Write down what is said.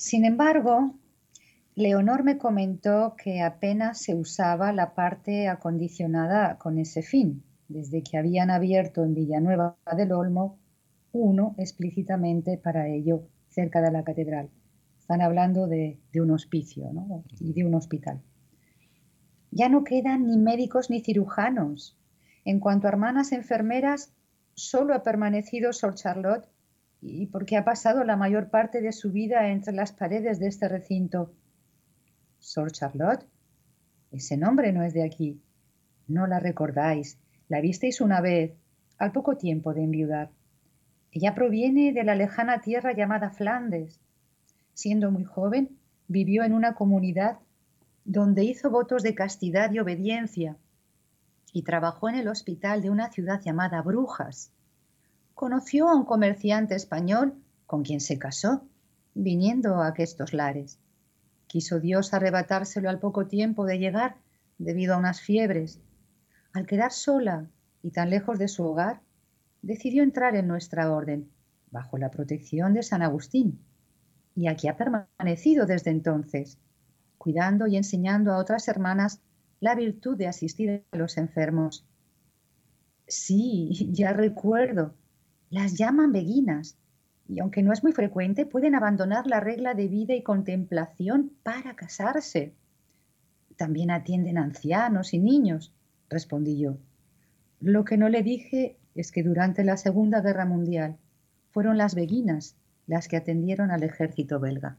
Sin embargo, Leonor me comentó que apenas se usaba la parte acondicionada con ese fin, desde que habían abierto en Villanueva del Olmo uno explícitamente para ello cerca de la catedral. Están hablando de, un hospicio y de un hospital. Ya no quedan ni médicos ni cirujanos. En cuanto a hermanas enfermeras, solo ha permanecido Sor Charlotte y porque ha pasado la mayor parte de su vida entre las paredes de este recinto. Sor Charlotte, ese nombre no es de aquí. No la recordáis. La visteis una vez, al poco tiempo de enviudar. Ella proviene de la lejana tierra llamada Flandes. Siendo muy joven, vivió en una comunidad donde hizo votos de castidad y obediencia y trabajó en el hospital de una ciudad llamada Brujas. Conoció a un comerciante español con quien se casó, viniendo a aquestos lares. Quiso Dios arrebatárselo al poco tiempo de llegar debido a unas fiebres. Al quedar sola y tan lejos de su hogar, decidió entrar en nuestra orden, bajo la protección de San Agustín. Y aquí ha permanecido desde entonces, cuidando y enseñando a otras hermanas la virtud de asistir a los enfermos. Sí, ya recuerdo. Las llaman beguinas y aunque no es muy frecuente, pueden abandonar la regla de vida y contemplación para casarse. También atienden ancianos y niños, respondí yo. Lo que no le dije es que durante la Segunda Guerra Mundial fueron las beguinas las que atendieron al ejército belga.